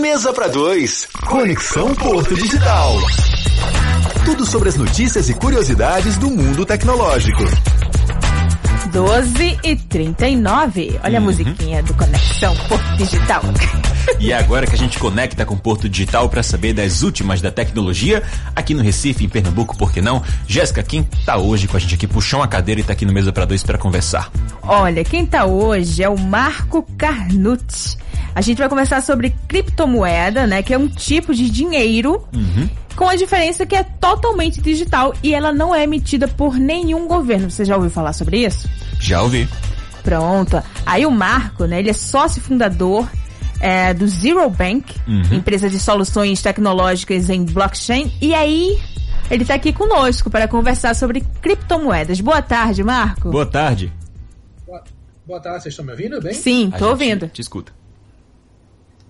Mesa para dois. Conexão Porto Digital. Tudo sobre as notícias e curiosidades do mundo tecnológico. 12 e 39. Olha uhum. a musiquinha do Conexão Porto Digital. E é agora que a gente conecta com Porto Digital para saber das últimas da tecnologia aqui no Recife, em Pernambuco, por que não? Jéssica, quem tá hoje com a gente aqui? Puxou uma cadeira e tá aqui no Mesa para Dois para conversar. Olha, quem tá hoje é o Marco Carnucci. A gente vai conversar sobre criptomoeda, né? Que é um tipo de dinheiro. Uhum. Com a diferença que é totalmente digital e ela não é emitida por nenhum governo. Você já ouviu falar sobre isso? Já ouvi. Pronto. Aí o Marco, né? Ele é sócio fundador é, do Zero Bank, uhum. empresa de soluções tecnológicas em blockchain. E aí, ele está aqui conosco para conversar sobre criptomoedas. Boa tarde, Marco. Boa tarde. Boa, boa tarde, vocês estão me ouvindo bem? Sim, estou ouvindo. Te escuta.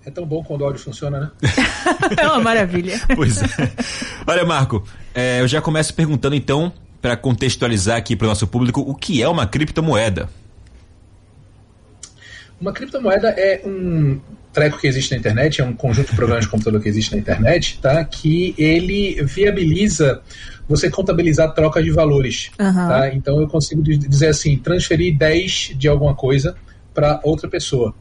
É tão bom quando o áudio funciona, né? é uma maravilha. pois é. Olha, Marco, é, eu já começo perguntando então, para contextualizar aqui para o nosso público, o que é uma criptomoeda? Uma criptomoeda é um treco que existe na internet, é um conjunto de programas de computador que existe na internet, tá? Que ele viabiliza você contabilizar troca de valores. Uhum. Tá? Então eu consigo dizer assim, transferir 10 de alguma coisa para outra pessoa.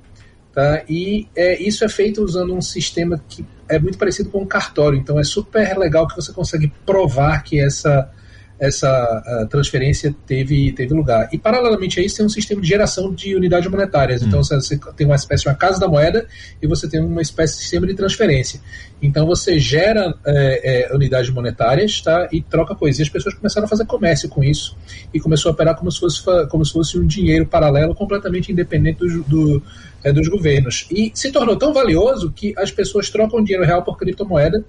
Tá? E é, isso é feito usando um sistema que é muito parecido com um cartório. Então é super legal que você consegue provar que essa essa transferência teve, teve lugar. E, paralelamente a isso, tem um sistema de geração de unidades monetárias. Então, hum. você tem uma espécie de uma casa da moeda e você tem uma espécie de sistema de transferência. Então, você gera é, é, unidades monetárias tá, e troca coisas. E as pessoas começaram a fazer comércio com isso e começou a operar como se fosse, como se fosse um dinheiro paralelo completamente independente do, do é, dos governos. E se tornou tão valioso que as pessoas trocam dinheiro real por criptomoeda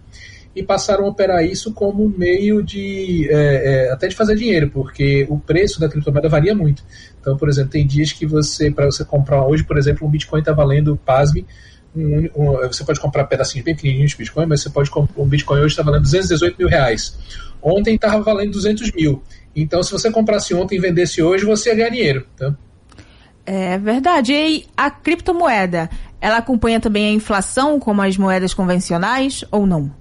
e passaram a operar isso como meio de é, é, até de fazer dinheiro, porque o preço da criptomoeda varia muito. Então, por exemplo, tem dias que você, para você comprar hoje, por exemplo, um Bitcoin está valendo, pasme, um, um, você pode comprar pedacinhos bem pequenininhos de Bitcoin, mas você pode comprar um Bitcoin hoje está valendo 218 mil reais. Ontem estava valendo 200 mil. Então, se você comprasse ontem e vendesse hoje, você ia ganhar dinheiro. Tá? É verdade. E a criptomoeda, ela acompanha também a inflação como as moedas convencionais ou não?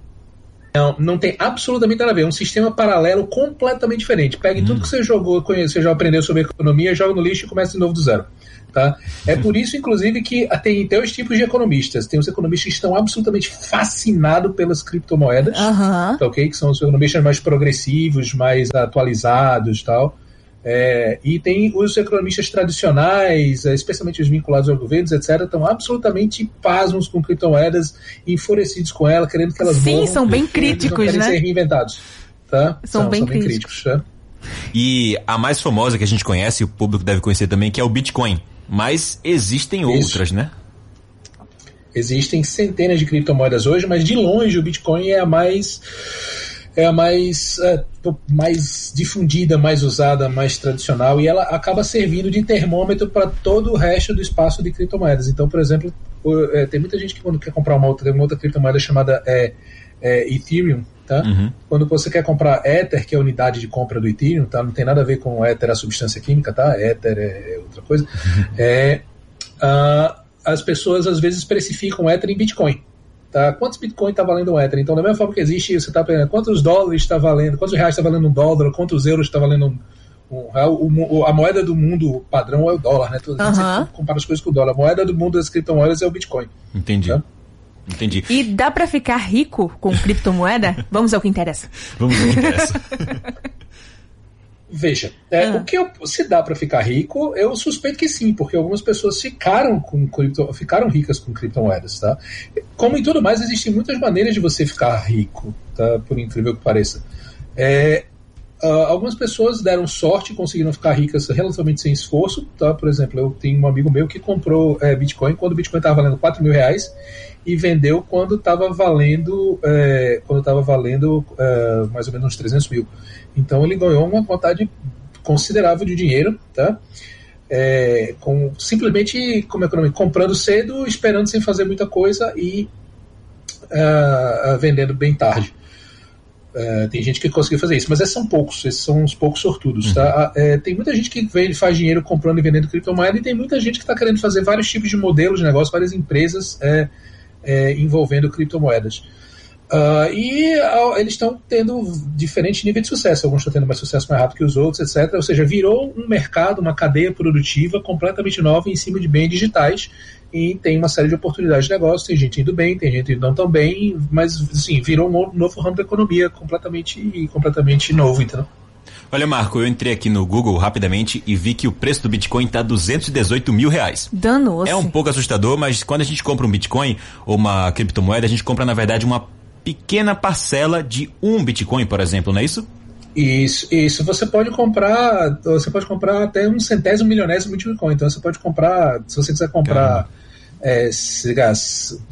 Não, não tem absolutamente nada a ver. É um sistema paralelo completamente diferente. Pegue hum. tudo que você jogou, você já aprendeu sobre economia, joga no lixo e começa de novo do zero. Tá? É por isso, inclusive, que tem dois tipos de economistas. Tem os economistas que estão absolutamente fascinados pelas criptomoedas, uhum. tá, okay? que são os economistas mais progressivos, mais atualizados tal. É, e tem os economistas tradicionais, é, especialmente os vinculados aos governos, etc., estão absolutamente pasmos com criptomoedas, enfurecidos com ela, querendo que elas Sim, morram, são bem críticos, não né? ser reinventados. Tá? São, são, bem, são bem críticos. tá? E a mais famosa que a gente conhece, o público deve conhecer também, que é o Bitcoin. Mas existem Isso. outras, né? Existem centenas de criptomoedas hoje, mas de longe o Bitcoin é a mais é a mais, é, mais difundida, mais usada, mais tradicional, e ela acaba servindo de termômetro para todo o resto do espaço de criptomoedas. Então, por exemplo, é, tem muita gente que quando quer comprar uma outra, uma outra criptomoeda chamada é, é, Ethereum, tá? Uhum. Quando você quer comprar Ether, que é a unidade de compra do Ethereum, tá? Não tem nada a ver com Ether a substância química, tá? Ether é outra coisa. Uhum. É, uh, as pessoas às vezes precificam Ether em Bitcoin. Tá? Quantos Bitcoin está valendo um Ether? Então, da mesma forma que existe, você está pegando quantos dólares está valendo, quantos reais está valendo um dólar, quantos euros está valendo um, um real. O, a moeda do mundo padrão é o dólar, né? Uhum. Você compara as coisas com o dólar. A moeda do mundo das criptomoedas é o Bitcoin. Entendi. Tá? Entendi. E dá para ficar rico com criptomoeda? Vamos ao que interessa. Vamos ao que interessa. Veja, é, ah. o que eu, se dá para ficar rico, eu suspeito que sim, porque algumas pessoas ficaram com cripto, ficaram ricas com criptomoedas, tá? Como em tudo mais, existem muitas maneiras de você ficar rico, tá? Por incrível que pareça. É, uh, algumas pessoas deram sorte conseguiram ficar ricas relativamente sem esforço, tá? Por exemplo, eu tenho um amigo meu que comprou é, Bitcoin quando o Bitcoin estava valendo 4 mil reais e vendeu quando estava valendo, é, quando estava valendo é, mais ou menos uns 300 mil. Então ele ganhou uma quantidade considerável de dinheiro, tá? Com, simplesmente como é, é comprando cedo, esperando sem fazer muita coisa e uh, vendendo bem tarde. Uh, tem gente que conseguiu fazer isso, mas esses são poucos, esses são uns poucos sortudos. Tá? Uh, tem muita gente que vem, faz dinheiro comprando e vendendo criptomoeda e tem muita gente que está querendo fazer vários tipos de modelos de negócio, várias empresas é, envolvendo criptomoedas. Uh, e uh, eles estão tendo diferentes níveis de sucesso. Alguns estão tendo mais sucesso mais rápido que os outros, etc. Ou seja, virou um mercado, uma cadeia produtiva completamente nova em cima de bens digitais e tem uma série de oportunidades de negócio. Tem gente indo bem, tem gente indo não tão bem, mas assim, virou um novo ramo da economia completamente, completamente novo, entendeu? Olha, Marco, eu entrei aqui no Google rapidamente e vi que o preço do Bitcoin está 218 mil reais. Danou-se. É um pouco assustador, mas quando a gente compra um Bitcoin ou uma criptomoeda, a gente compra, na verdade, uma pequena parcela de um Bitcoin, por exemplo, não é isso? Isso, isso. Você pode comprar, você pode comprar até um centésimo milionésimo de Bitcoin. Então você pode comprar, se você quiser comprar é,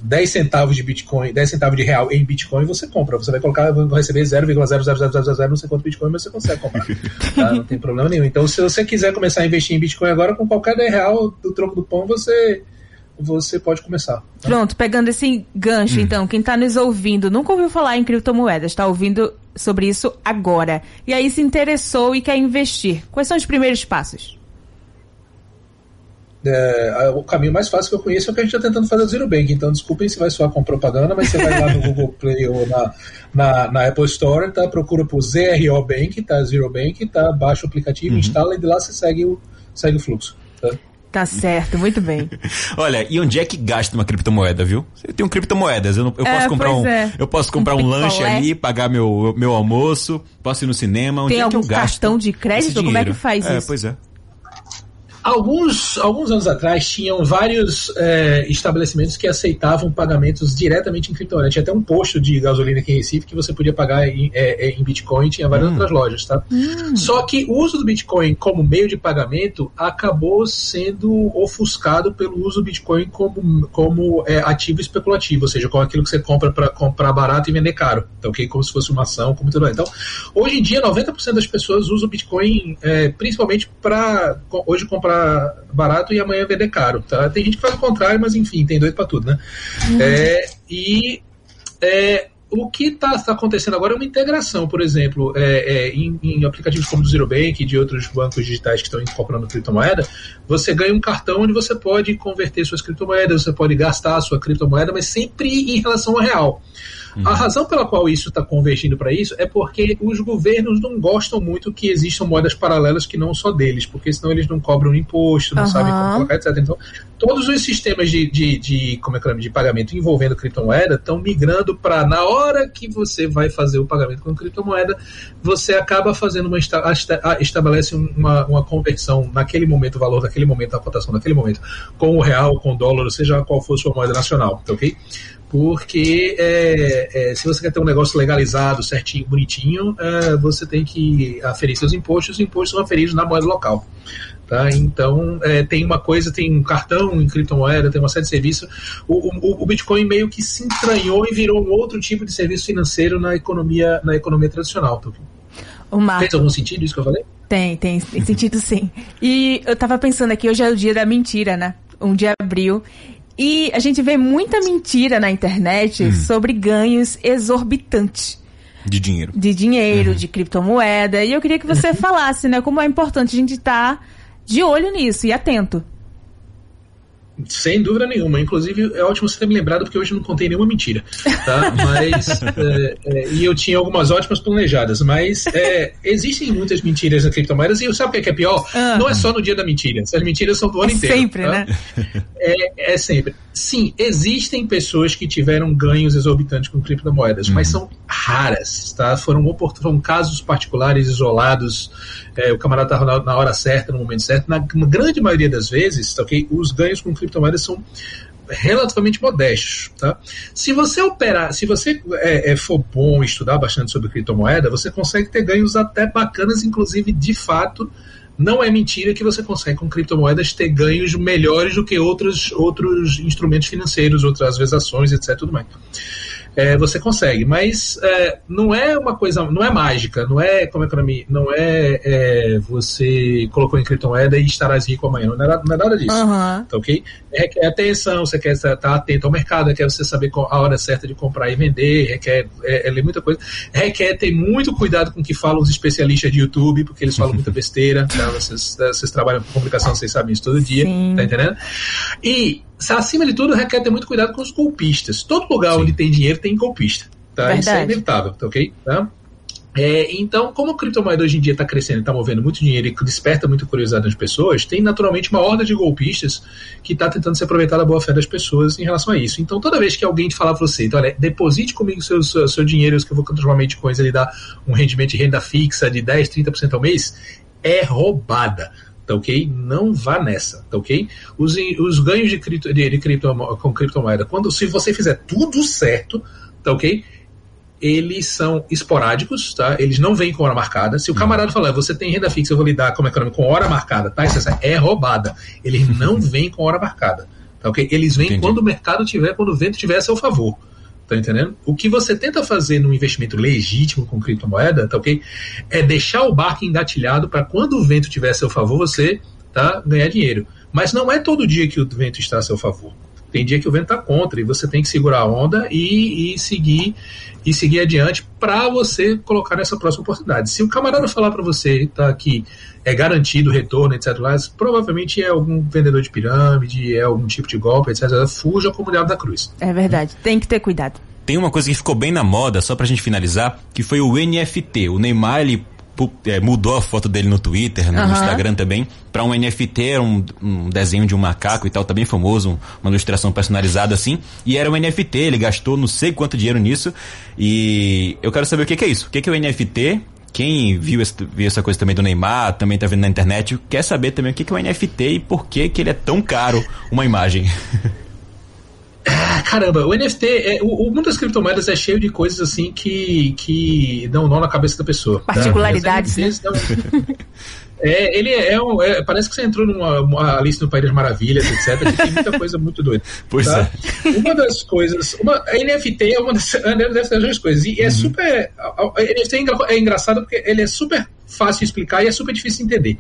10 centavos de Bitcoin, 10 centavos de real em Bitcoin, você compra. Você vai colocar, vai receber 0,00000 não sei quanto Bitcoin, mas você consegue comprar. Tá? Não tem problema nenhum. Então, se você quiser começar a investir em Bitcoin agora, com qualquer 10 real do troco do pão, você você pode começar. Tá? Pronto, pegando esse gancho, hum. então, quem está nos ouvindo nunca ouviu falar em criptomoedas, está ouvindo sobre isso agora. E aí se interessou e quer investir. Quais são os primeiros passos? É, o caminho mais fácil que eu conheço é o que a gente está tentando fazer o Zero Bank. Então, desculpem se vai soar com propaganda, mas você vai lá no Google Play ou na, na, na, Apple Store, tá? procura por ZRO Bank, tá? Zero Bank, tá? baixa o aplicativo, uhum. instala e de lá você segue o, segue o fluxo. Tá? Tá certo, muito bem. Olha, e onde é que gasta uma criptomoeda, viu? Eu tenho criptomoedas, eu, não, eu é, posso comprar um, é. eu posso comprar um, um lanche ali, pagar meu, meu almoço, posso ir no cinema, onde Tem é que eu gasto? cartão de crédito? Como é que faz é, isso? Pois é. Alguns, alguns anos atrás tinham vários é, estabelecimentos que aceitavam pagamentos diretamente em criptomoeda. Tinha até um posto de gasolina aqui em Recife que você podia pagar em, é, é em Bitcoin, tinha várias hum. outras lojas, tá? Hum. Só que o uso do Bitcoin como meio de pagamento acabou sendo ofuscado pelo uso do Bitcoin como, como é, ativo especulativo, ou seja, com aquilo que você compra para comprar barato e vender caro. Então, okay? como se fosse uma ação, como tudo. Então, hoje em dia, 90% das pessoas usam o Bitcoin é, principalmente para hoje comprar barato e amanhã vender caro. Tá? Tem gente que faz o contrário, mas enfim, tem doido para tudo, né? Uhum. É, e é, o que está tá acontecendo agora é uma integração, por exemplo, é, é, em, em, aplicativos como o Zero Bank e de outros bancos digitais que estão incorporando criptomoeda, você ganha um cartão onde você pode converter suas criptomoedas, você pode gastar a sua criptomoeda, mas sempre em relação ao real. A razão pela qual isso está convergindo para isso é porque os governos não gostam muito que existam moedas paralelas que não só deles, porque senão eles não cobram imposto, não uhum. sabem como colocar, etc. Então, todos os sistemas de, de, de, como é que é, de pagamento envolvendo criptomoeda estão migrando para, na hora que você vai fazer o pagamento com criptomoeda, você acaba fazendo uma, estabelece uma, uma conversão naquele momento, o valor daquele momento, a cotação naquele momento, com o real, com o dólar, seja qual for a sua moeda nacional, tá ok? porque é, é, se você quer ter um negócio legalizado, certinho, bonitinho, é, você tem que aferir seus impostos, os impostos são aferidos na moeda local. Tá? Então, é, tem uma coisa, tem um cartão em criptomoeda, tem uma série de serviços. O, o, o, Bitcoin meio que se entranhou e virou um outro tipo de serviço financeiro na economia, na economia tradicional. Tá? O Marco, Fez algum sentido isso que eu falei? Tem, tem, tem sentido sim. E eu tava pensando aqui, hoje é o dia da mentira, né? 1 de abril. E a gente vê muita mentira na internet hum. sobre ganhos exorbitantes. De dinheiro. De dinheiro, uhum. de criptomoeda. E eu queria que você falasse, né, como é importante a gente estar tá de olho nisso e atento. Sem dúvida nenhuma. Inclusive, é ótimo você ter me lembrado, porque hoje eu não contei nenhuma mentira. Tá? Mas. é, é, e eu tinha algumas ótimas planejadas. Mas é, existem muitas mentiras na criptomoedas. E sabe o que é, é pior? Ah. Não é só no dia da mentira. As mentiras são do ano é inteiro. Sempre, tá? né? É, é sempre. Sim, existem pessoas que tiveram ganhos exorbitantes com criptomoedas, mas uhum. são raras, tá? Foram, foram casos particulares, isolados. É, o camarada estava na, na, hora certa, no momento certo. Na, na grande maioria das vezes, tá, okay, os ganhos com criptomoedas são relativamente modestos, tá? Se você operar, se você é, é, for bom estudar bastante sobre criptomoeda, você consegue ter ganhos até bacanas, inclusive de fato não é mentira que você consegue com criptomoedas ter ganhos melhores do que outros, outros instrumentos financeiros, outras vezes ações, etc. Tudo mais é, você consegue. Mas é, não é uma coisa, não é mágica, não é como economia, não é, é você colocou em criptomoeda e estarás rico amanhã. Não é, não é nada disso. Uhum. Tá ok? Requer atenção, você quer estar atento ao mercado, requer você saber a hora certa de comprar e vender, requer é, é, muita coisa. Requer ter muito cuidado com o que falam os especialistas de YouTube, porque eles falam muita besteira. Tá? Vocês, vocês trabalham com comunicação, vocês sabem isso todo dia, Sim. tá entendendo? E acima de tudo, requer ter muito cuidado com os golpistas. Todo lugar Sim. onde tem dinheiro tem golpista. Tá? Isso é inevitável, tá ok? Tá? É, então, como a criptomoeda hoje em dia está crescendo e está movendo muito dinheiro e desperta muita curiosidade nas pessoas, tem naturalmente uma horda de golpistas que está tentando se aproveitar da boa fé das pessoas em relação a isso. Então, toda vez que alguém te falar para você, então, olha, deposite comigo seu, seu, seu dinheiro, que eu vou transformar em coisa e dar um rendimento de renda fixa de 10, 30% ao mês, é roubada tá ok? Não vá nessa, tá ok? Os, os ganhos de, cripto, de, de cripto, com criptomoeda, quando se você fizer tudo certo, tá ok? eles são esporádicos, tá? Eles não vêm com hora marcada. Se o camarada falar, você tem renda fixa, eu vou lidar como econômico com hora marcada, tá? Isso é roubada. Eles não vêm com hora marcada, tá ok? Eles vêm Entendi. quando o mercado tiver, quando o vento tiver a seu favor. Tá entendendo? O que você tenta fazer num investimento legítimo com criptomoeda, tá ok? É deixar o barco engatilhado para quando o vento tiver a seu favor, você tá, ganhar dinheiro. Mas não é todo dia que o vento está a seu favor. Tem dia que o vento está contra e você tem que segurar a onda e, e seguir e seguir adiante para você colocar nessa próxima oportunidade. Se o camarada falar para você tá, que é garantido o retorno, etc., mas provavelmente é algum vendedor de pirâmide, é algum tipo de golpe, etc., fuja como diabo da cruz. É verdade, tem que ter cuidado. Tem uma coisa que ficou bem na moda, só pra gente finalizar, que foi o NFT. O Neymar, ele é, mudou a foto dele no Twitter, no uhum. Instagram também, para um NFT, um, um, desenho de um macaco e tal, tá bem famoso, um, uma ilustração personalizada assim, e era um NFT, ele gastou não sei quanto dinheiro nisso, e eu quero saber o que, que é isso, o que, que é o NFT, quem viu, esse, viu, essa coisa também do Neymar, também tá vendo na internet, quer saber também o que, que é o NFT e por que, que ele é tão caro uma imagem. Ah, caramba, o NFT, é, o, o, mundo das criptomoedas é cheio de coisas assim que, que dão nó na cabeça da pessoa. Tá? Particularidades. Tá? Né? É, ele é um. É, parece que você entrou numa Alice no País das Maravilhas, etc. Que tem muita coisa muito doida. Pois tá? é. Uma das coisas. Uma, a NFT é uma dessas coisas. E é uhum. super. A, a NFT é, é engraçado porque ele é super fácil de explicar e é super difícil de entender.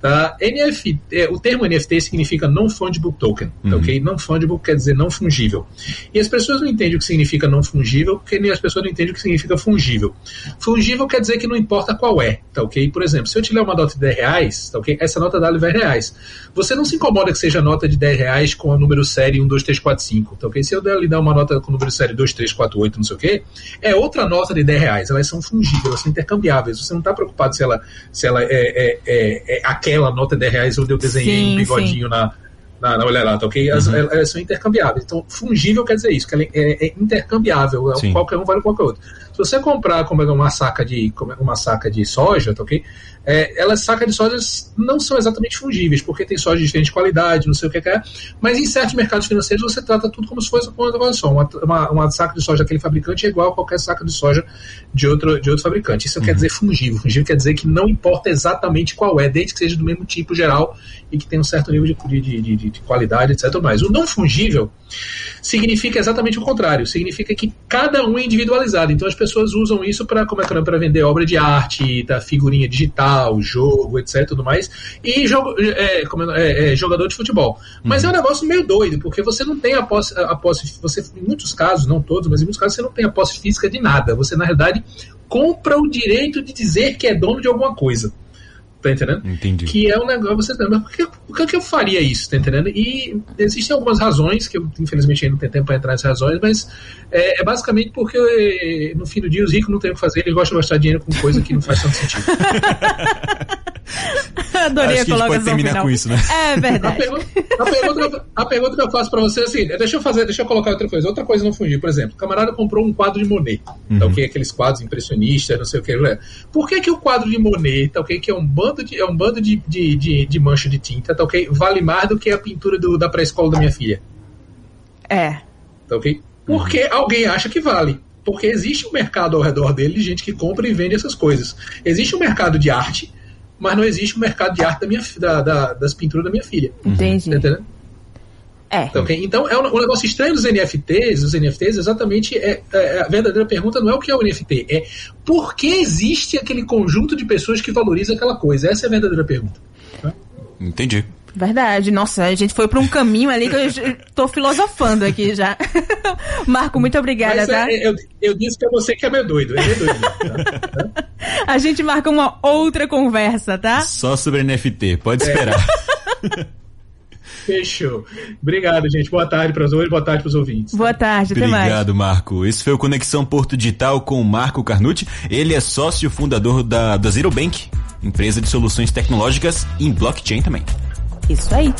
Tá? NFT, é, o termo NFT significa Non-Fungible Token, uhum. ok? Non-Fungible quer dizer não fungível. E as pessoas não entendem o que significa não fungível, porque nem as pessoas não entendem o que significa fungível. Fungível quer dizer que não importa qual é, tá ok? Por exemplo, se eu te ler uma nota de 10 reais, tá ok? Essa nota dá 10 reais. Você não se incomoda que seja nota de 10 reais com a número série 1, 2, 3, 4, 5, tá ok? Se eu lhe dar uma nota com o número série 2, 3, 4, 8, não sei o quê, é outra nota de 10 reais. Elas são fungíveis, elas são intercambiáveis. Você não está preocupado se ela, se ela é, é, é, é aquela nota de 10 reais onde eu desenhei sim, um bigodinho sim. na, na, na olha lá, tá ok? Elas, uhum. elas, são intercambiáveis. Então, fungível quer dizer isso, que ela é, é, é intercambiável. É qualquer um vale qualquer outro. Se você comprar como uma saca de, como uma saca de soja, tá ok? é, elas sacas de sojas não são exatamente fungíveis, porque tem soja de diferente qualidade, não sei o que é, mas em certos mercados financeiros você trata tudo como se fosse uma só. Uma, uma, uma saca de soja daquele fabricante é igual a qualquer saca de soja de outro, de outro fabricante. Isso uhum. quer dizer fungível. Fungível quer dizer que não importa exatamente qual é, desde que seja do mesmo tipo geral e que tenha um certo nível de, de, de, de qualidade, etc. Mais. O não fungível significa exatamente o contrário. Significa que cada um é individualizado. Então as pessoas usam isso para como é para vender obra de arte, da figurinha digital, jogo, etc. Tudo mais. E jogo, é, é, é, jogador de futebol. Mas uhum. é um negócio meio doido, porque você não tem a posse, a posse. Você, em muitos casos, não todos, mas em muitos casos você não tem a posse física de nada. Você, na realidade, compra o direito de dizer que é dono de alguma coisa. Tá entendendo? Entendi. Que é um negócio, você mas por que, por que eu faria isso, tá entendendo? E existem algumas razões, que eu infelizmente ainda não tenho tempo para entrar nessas razões, mas é, é, basicamente porque no fim do dia os ricos não têm o que fazer, eles gostam de gastar dinheiro com coisa que não faz tanto sentido. Adorei Acho a que a gente pode terminar final. com isso, né? É verdade. A pergunta, a pergunta, a pergunta que eu faço pra você é assim: deixa eu fazer, deixa eu colocar outra coisa. Outra coisa não fugir. Por exemplo, o camarada comprou um quadro de Monet. Tá uhum. Tá, okay? Aqueles quadros impressionistas, não sei o que. Né? Por que, que o quadro de Monet, tá, okay? que é um bando de, é um bando de, de, de, de mancha de tinta, tá, okay? vale mais do que a pintura do, da pré-escola da minha filha? É. Tá ok? Porque uhum. alguém acha que vale porque existe um mercado ao redor dele de gente que compra e vende essas coisas. Existe um mercado de arte mas não existe o um mercado de arte da minha, da, da, das pinturas da minha filha. Entendi. Tá entendendo? É. Então, okay? então, é um, um, negócio estranho dos NFTs, os NFTs exatamente é, é, a verdadeira pergunta não é o que é o NFT, é por que existe aquele conjunto de pessoas que valoriza aquela coisa? Essa é a verdadeira pergunta. Tá? Entendi. Verdade, nossa, a gente foi para um caminho ali que eu tô filosofando aqui já. Marco, muito obrigada, Mas, tá? É, eu, eu disse pra você que é meio doido, é meio doido. tá? A gente marca uma outra conversa, tá? Só sobre NFT, pode esperar. É. Fechou. Obrigado, gente. Boa tarde para os ouvintes, boa tarde para os ouvintes. Boa tarde, até mais. Obrigado, Marco. Esse foi o Conexão Porto Digital com o Marco Carnucci. Ele é sócio fundador da, da Zero Bank, empresa de soluções tecnológicas em blockchain também. Isso aí.